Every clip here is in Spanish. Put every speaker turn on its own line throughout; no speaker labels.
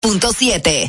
punto siete.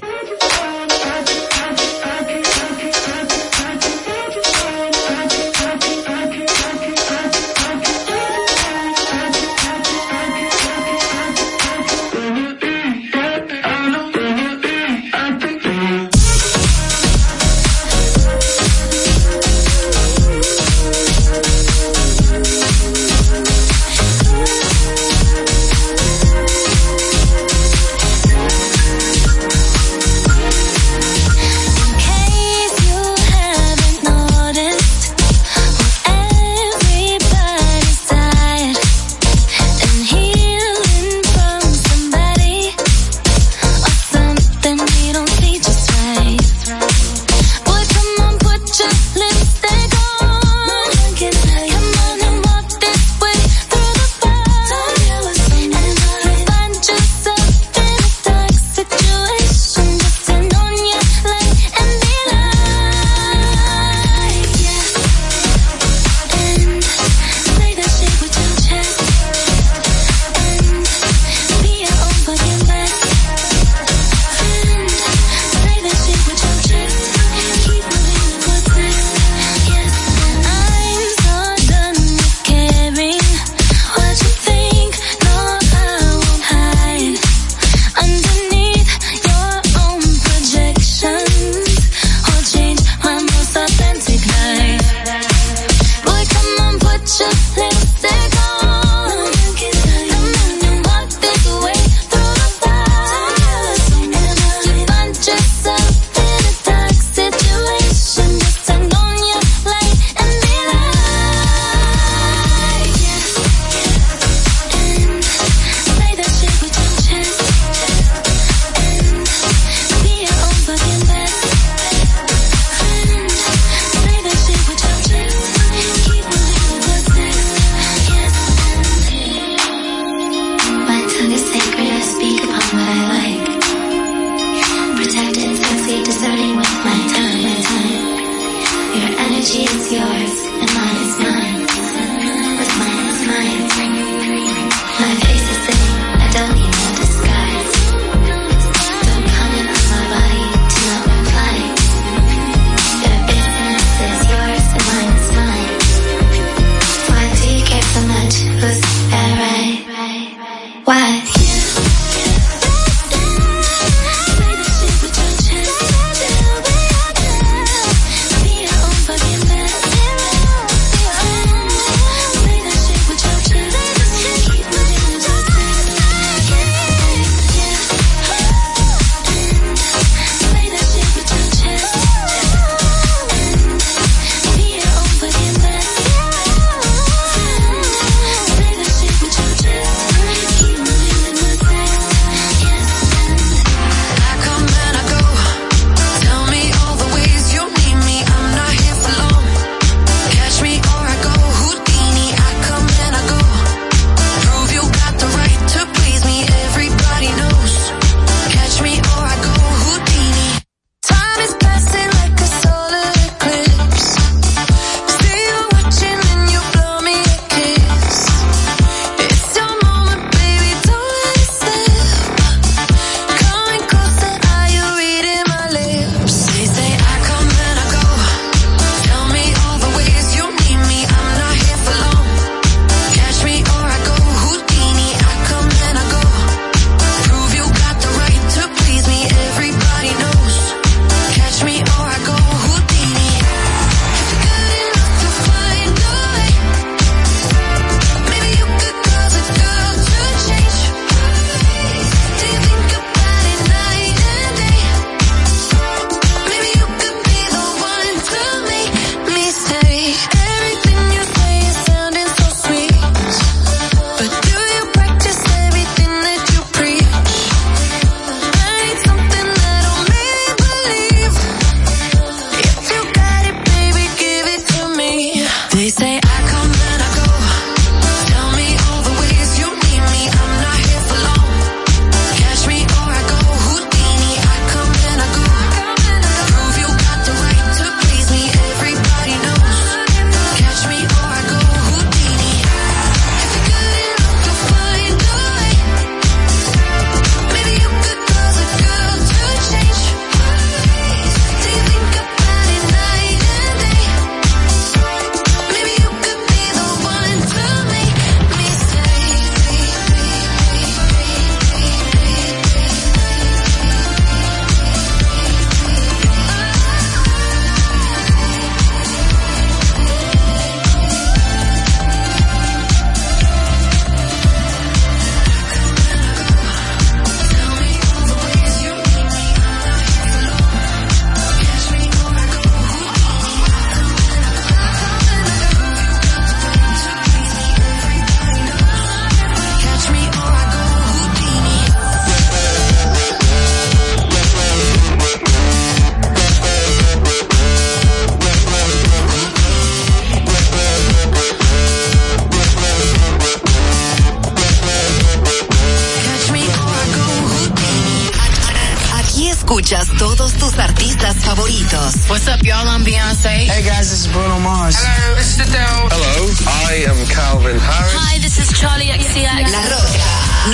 Calvin Harris.
Hi, this is Charlie XCX.
La Roca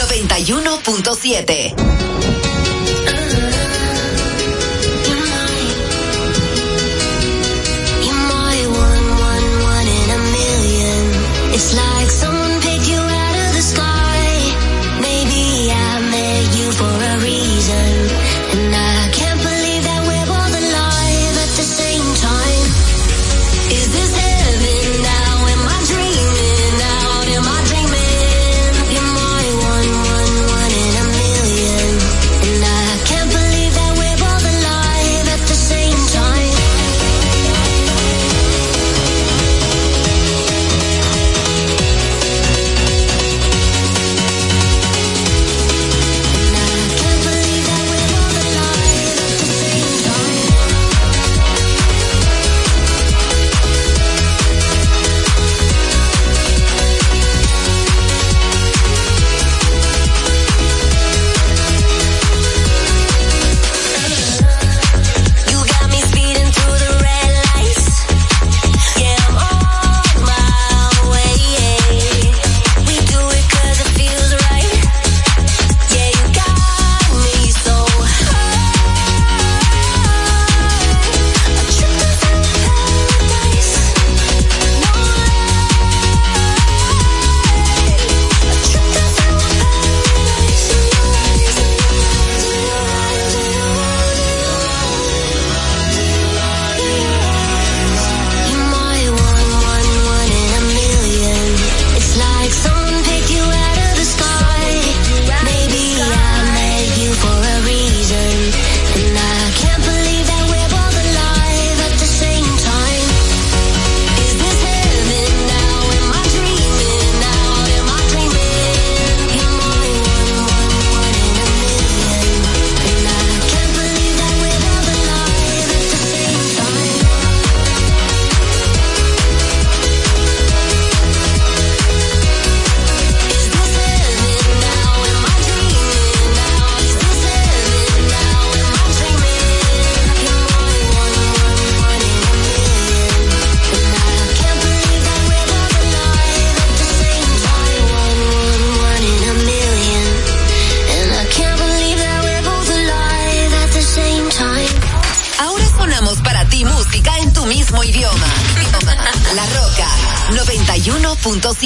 91.7.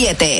7.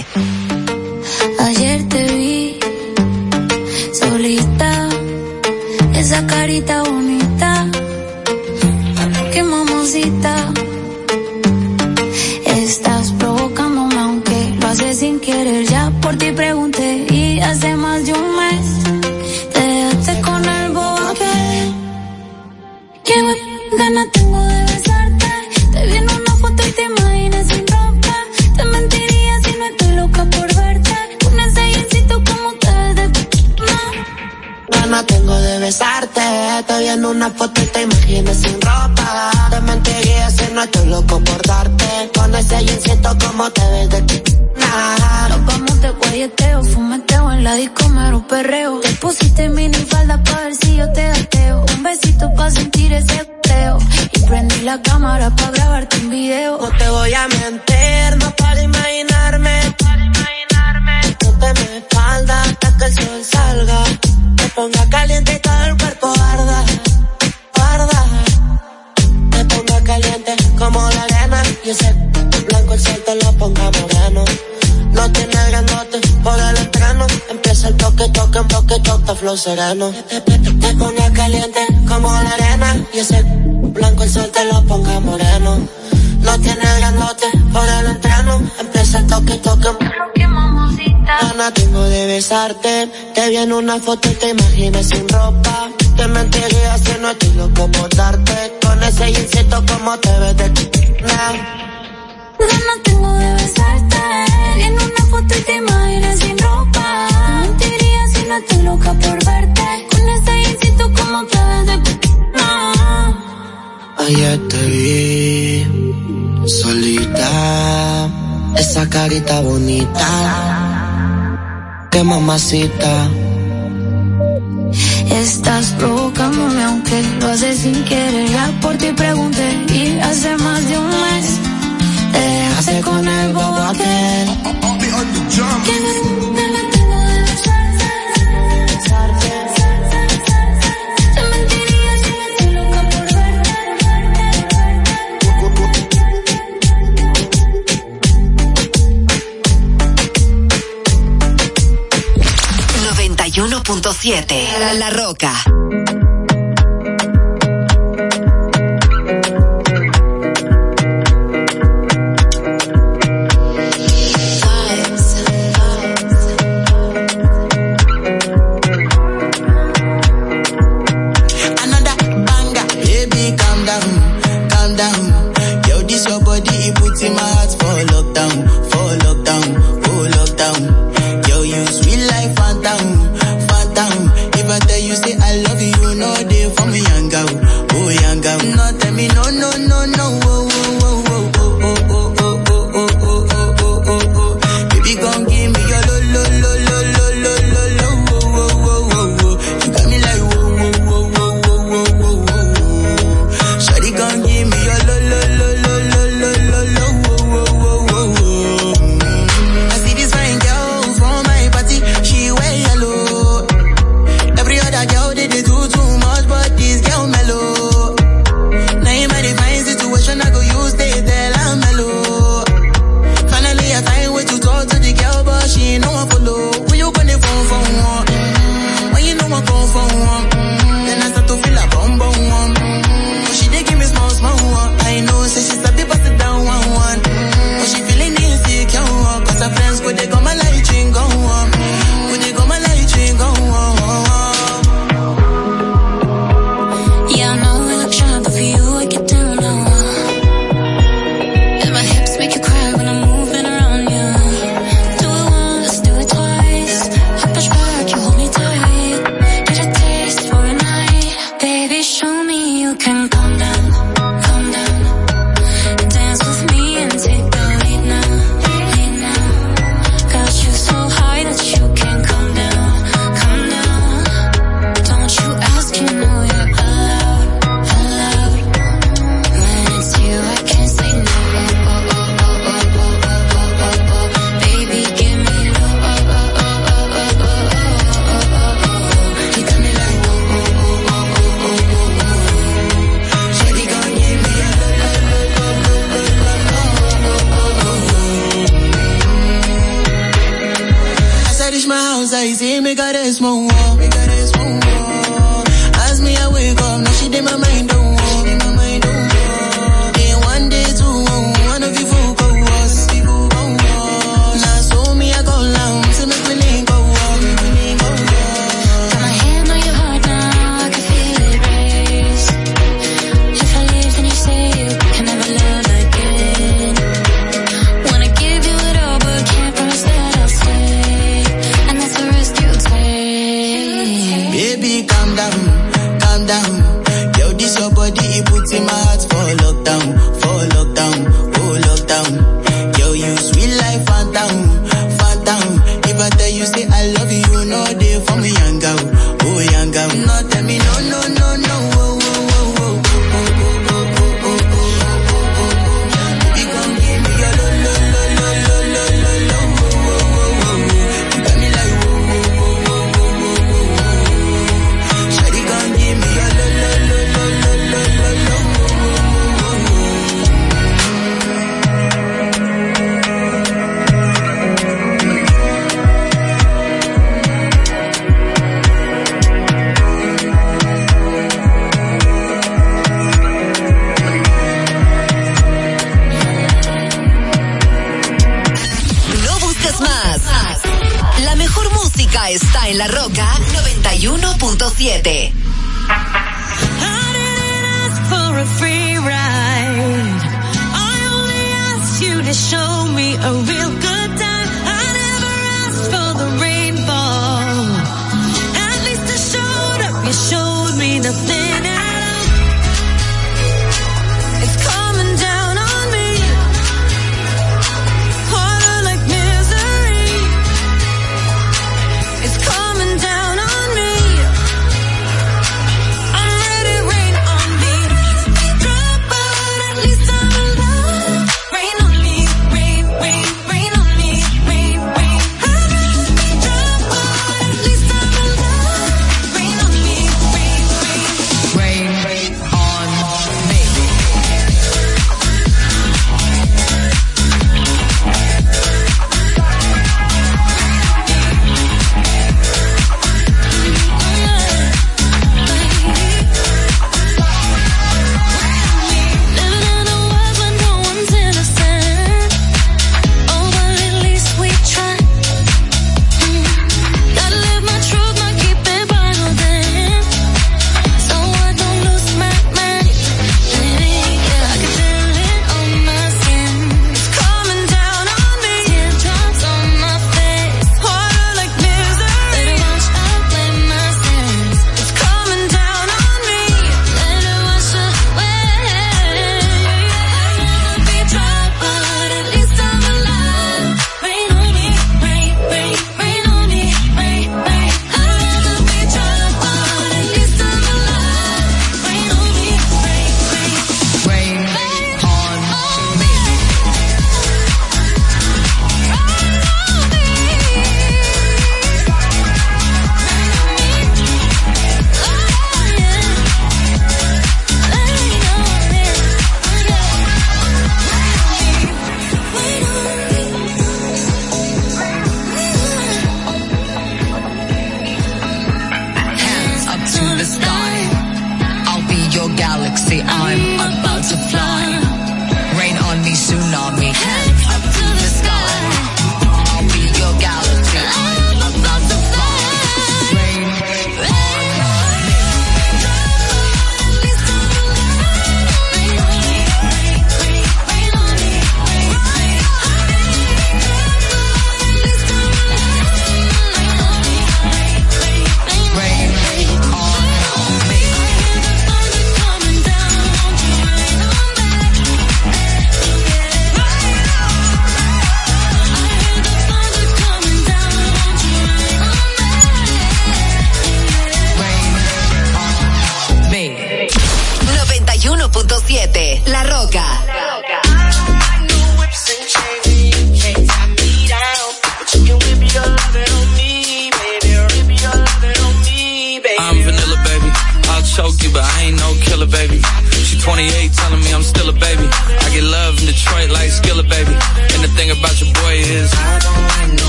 toque, toca flow sereno. Te pone caliente como la arena. Y ese blanco el sol te lo ponga moreno. Lo tiene grandote por el entreno. Empieza el toque, toque. Gana tengo de besarte. Te vi en una foto y te imaginé sin ropa. Te mentiría si no estoy loco por darte. Con ese insecto como te ves de ti. Nah.
Gana tengo de besarte. En una foto y te imaginé sin ropa nena, estoy loca por verte. Con ese instinto como clave de ah.
Ayer te vi solita, esa carita bonita. Qué mamacita.
Estás provocándome aunque lo haces sin querer. Ya por ti pregunté y hace más de un mes te dejaste con el bobo aquel.
Siete La Roca.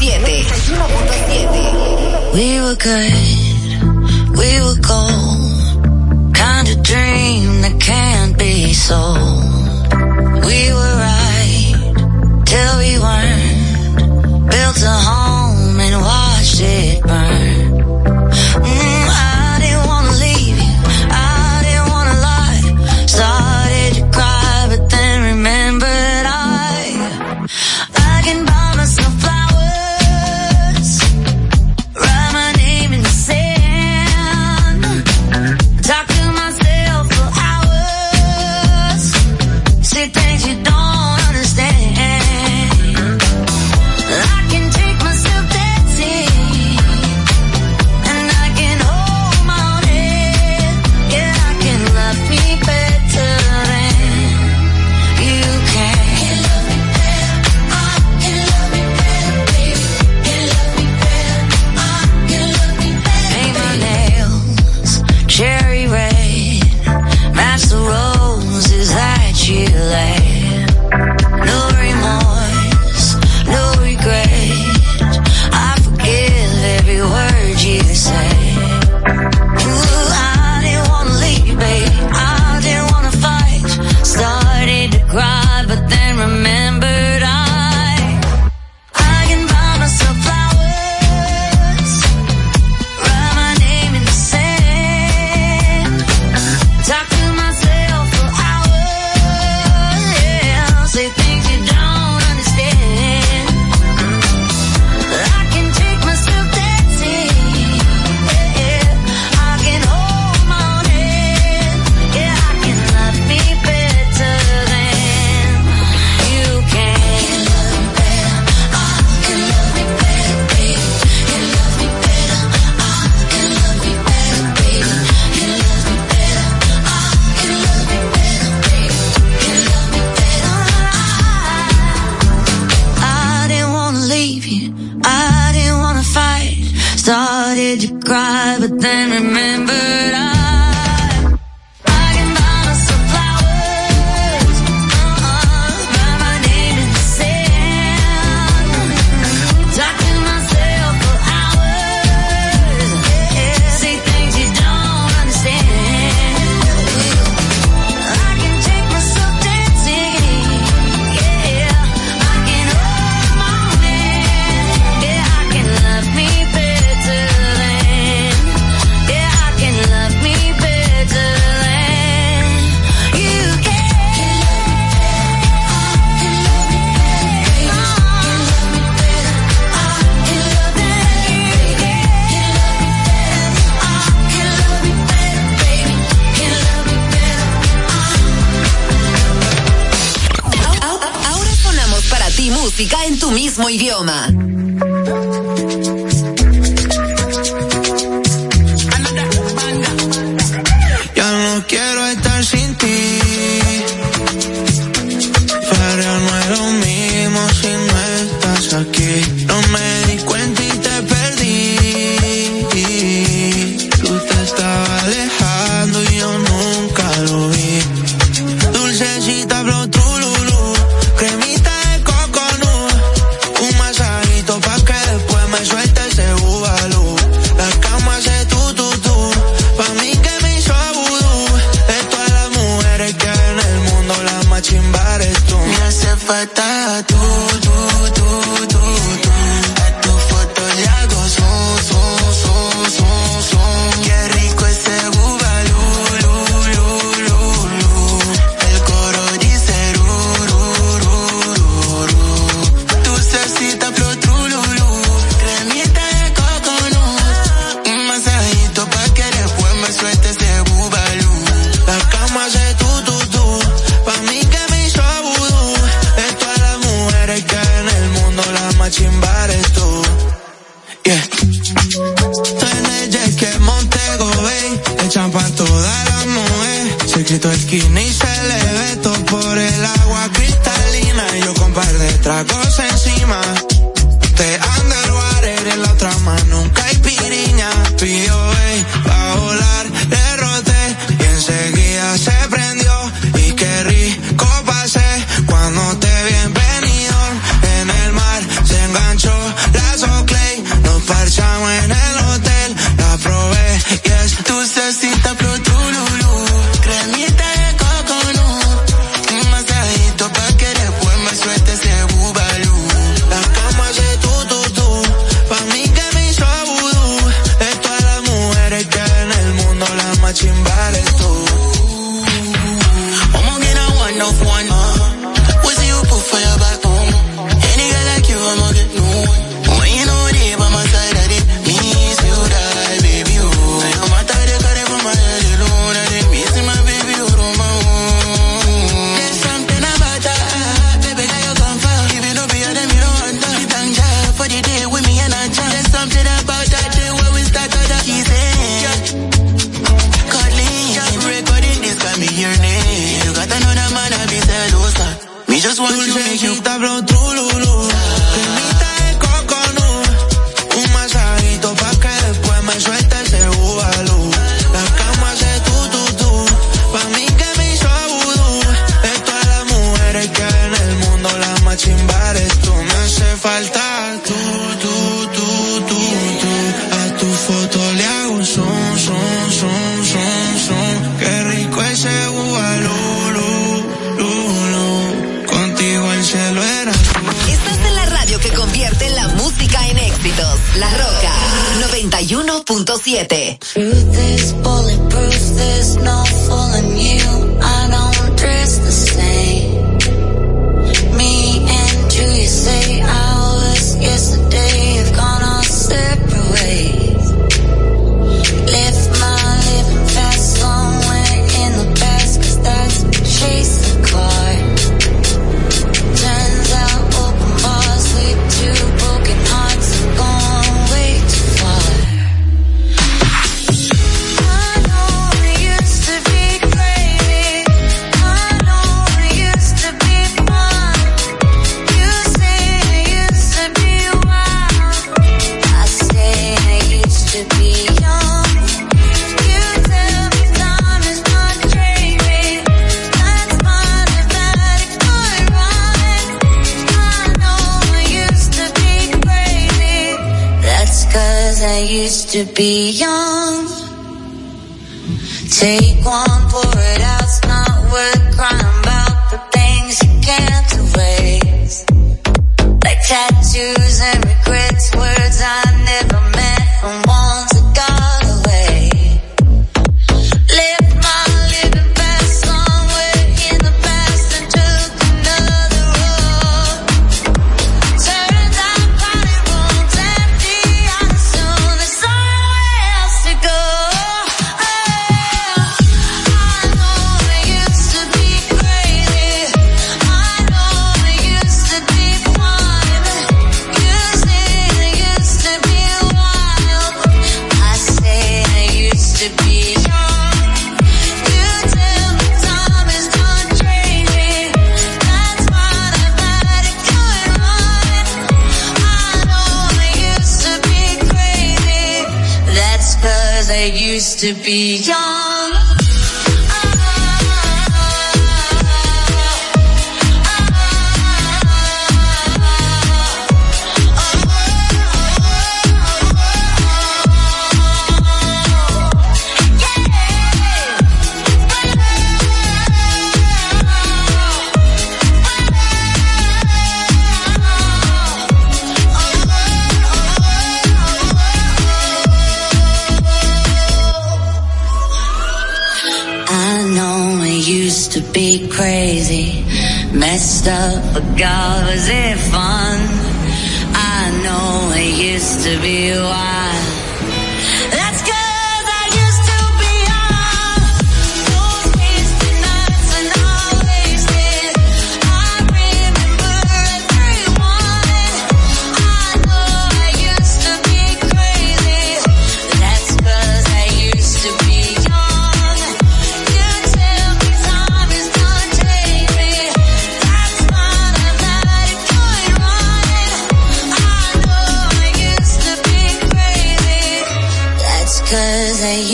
91.7. 91.7.
We were good, we were gold. Kind of dream that can't be sold. We were right till we weren't. Built a home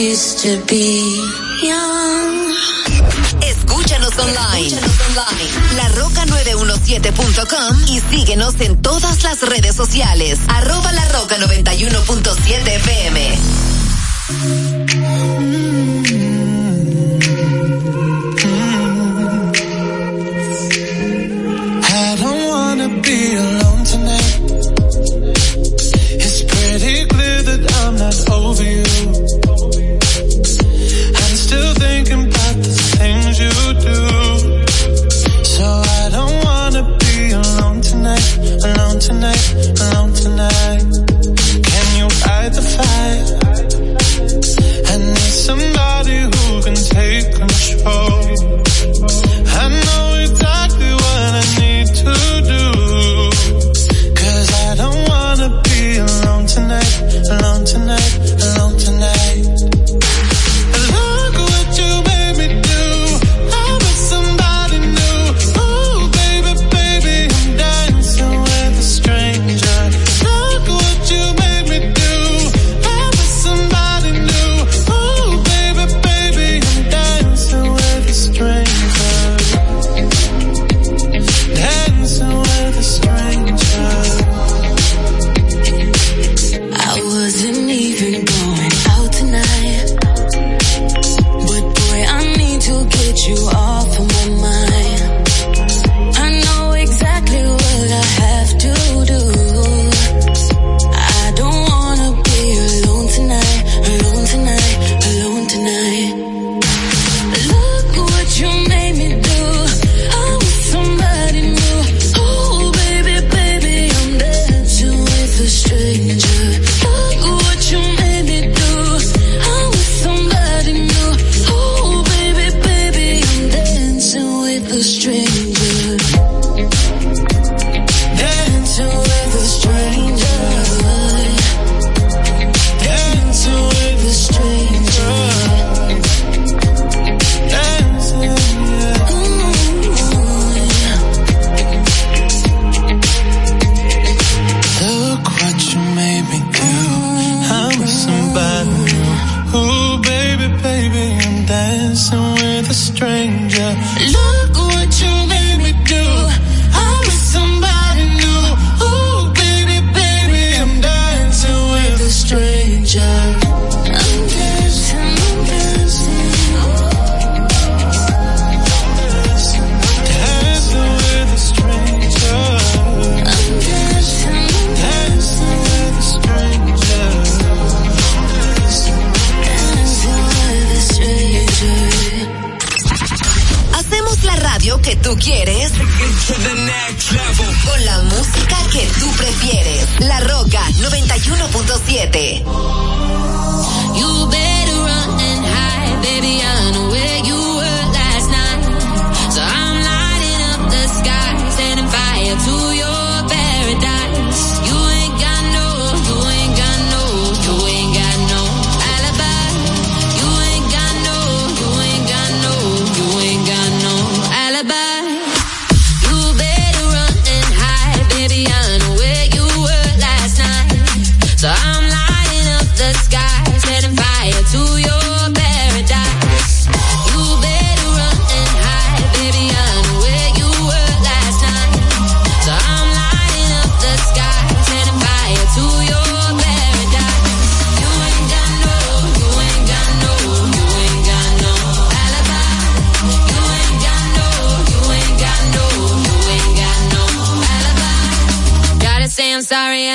used to be young. Escúchanos online.
Escúchanos online. La roca917.com y síguenos en todas las redes sociales. Arroba la roca 91.7 FM.
Over you tonight. alone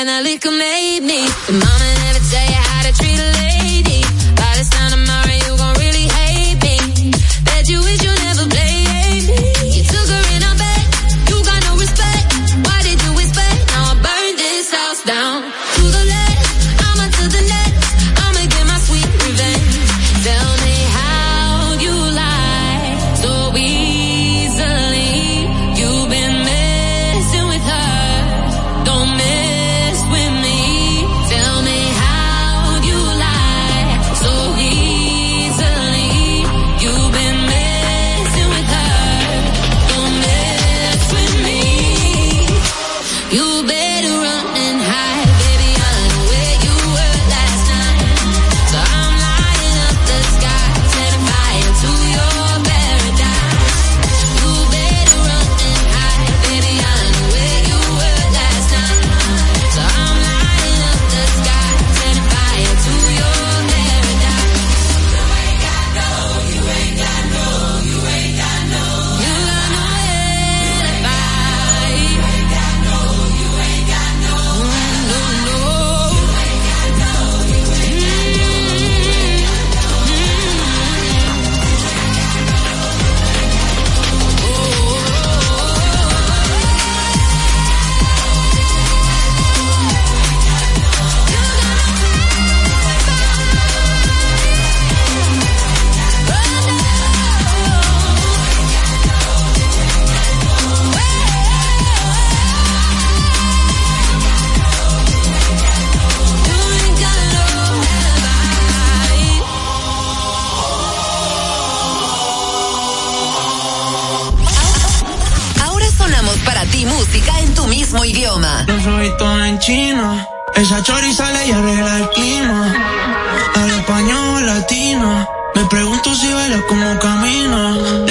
finally could make me. Mama
música en tu mismo idioma.
Yo soy todo en chino. Esa chori sale y arregla el clima. Al español latino. Me pregunto si baila como
camino.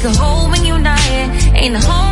could hold when you're not here. Ain't a home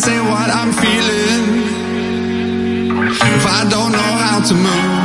say what I'm feeling if I don't know how to move?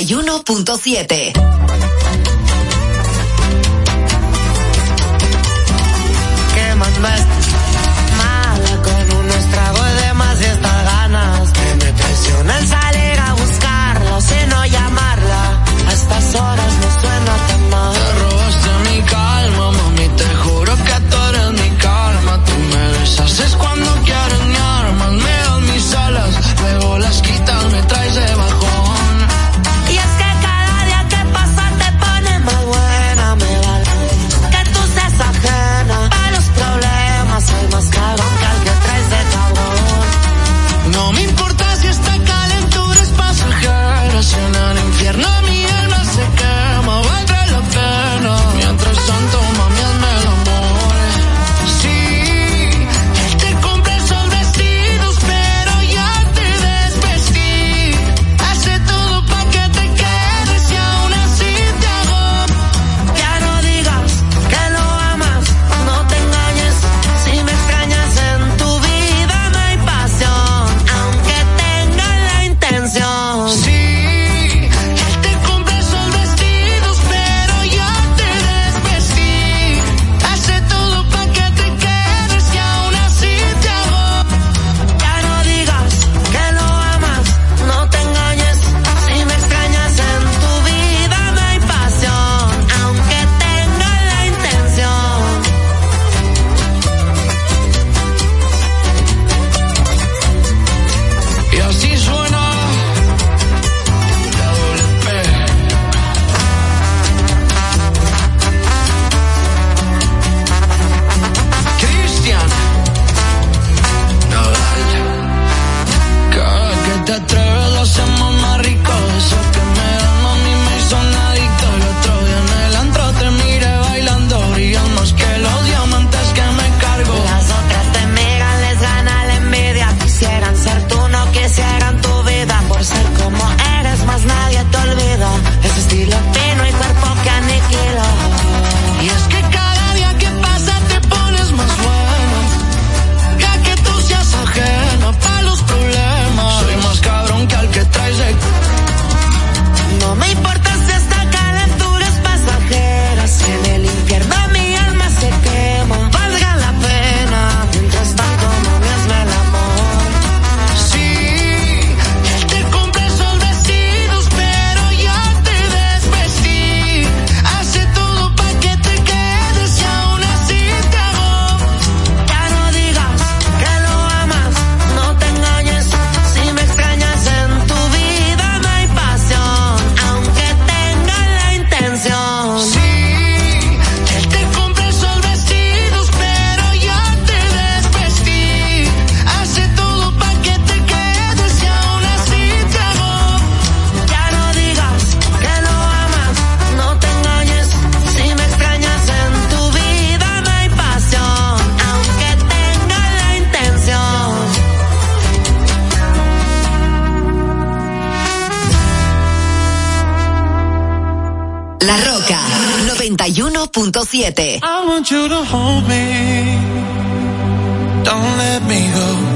91.7. 91.7.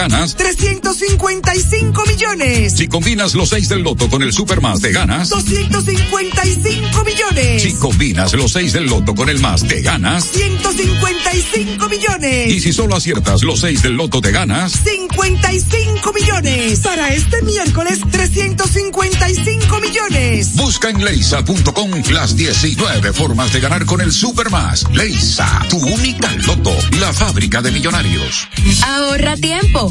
ganas.
355 millones.
Si combinas los 6 del loto con el Supermas, te ganas.
255 millones.
Si combinas los 6 del loto con el más, te ganas.
155 millones.
Y si solo aciertas los 6 del loto, te ganas.
55 millones. Para este miércoles, 355 millones.
Busca en leisa.com las 19 formas de ganar con el Supermas. Leisa, tu única loto, la fábrica de millonarios.
Ahorra tiempo.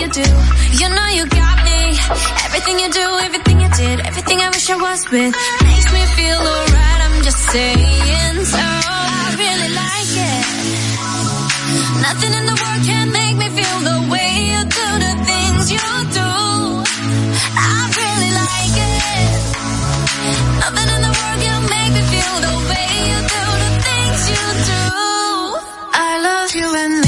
you do. You know you got me. Everything you do, everything you did, everything I wish I was with makes me feel alright. I'm just saying so. I really like it. Nothing in the world can make me feel the way you do the things you do. I really like it. Nothing in the world can make me feel the way you do the things you do. I love you and me.